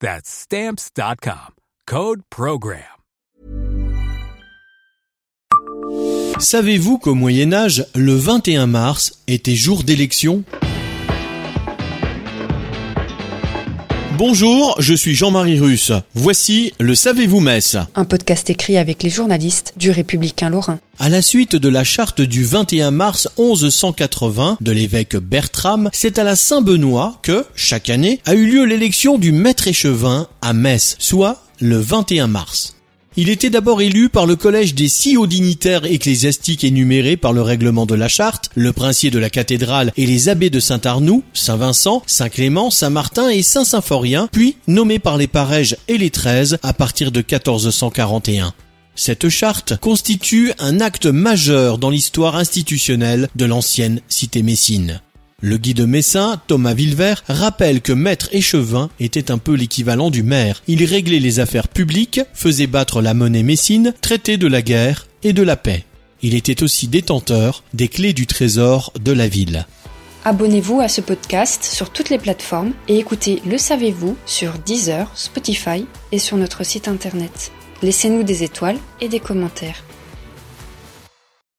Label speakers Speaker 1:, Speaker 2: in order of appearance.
Speaker 1: That's Stamps.com. Code PROGRAM.
Speaker 2: Savez-vous qu'au Moyen Âge, le 21 mars était jour d'élection? Bonjour, je suis Jean-Marie Russe. Voici le Savez-vous Metz
Speaker 3: Un podcast écrit avec les journalistes du Républicain Lorrain.
Speaker 2: À la suite de la charte du 21 mars 1180 de l'évêque Bertram, c'est à la Saint-Benoît que, chaque année, a eu lieu l'élection du maître échevin à Metz, soit le 21 mars. Il était d'abord élu par le collège des six hauts dignitaires ecclésiastiques énumérés par le règlement de la charte, le princier de la cathédrale et les abbés de Saint-Arnoux, Saint-Vincent, Saint-Clément, Saint-Martin et Saint-Symphorien, puis nommé par les parèges et les treize à partir de 1441. Cette charte constitue un acte majeur dans l'histoire institutionnelle de l'ancienne cité messine. Le guide messin, Thomas Villevert, rappelle que maître échevin était un peu l'équivalent du maire. Il réglait les affaires publiques, faisait battre la monnaie messine, traitait de la guerre et de la paix. Il était aussi détenteur des clés du trésor de la ville.
Speaker 3: Abonnez-vous à ce podcast sur toutes les plateformes et écoutez Le Savez-vous sur Deezer, Spotify et sur notre site internet. Laissez-nous des étoiles et des commentaires.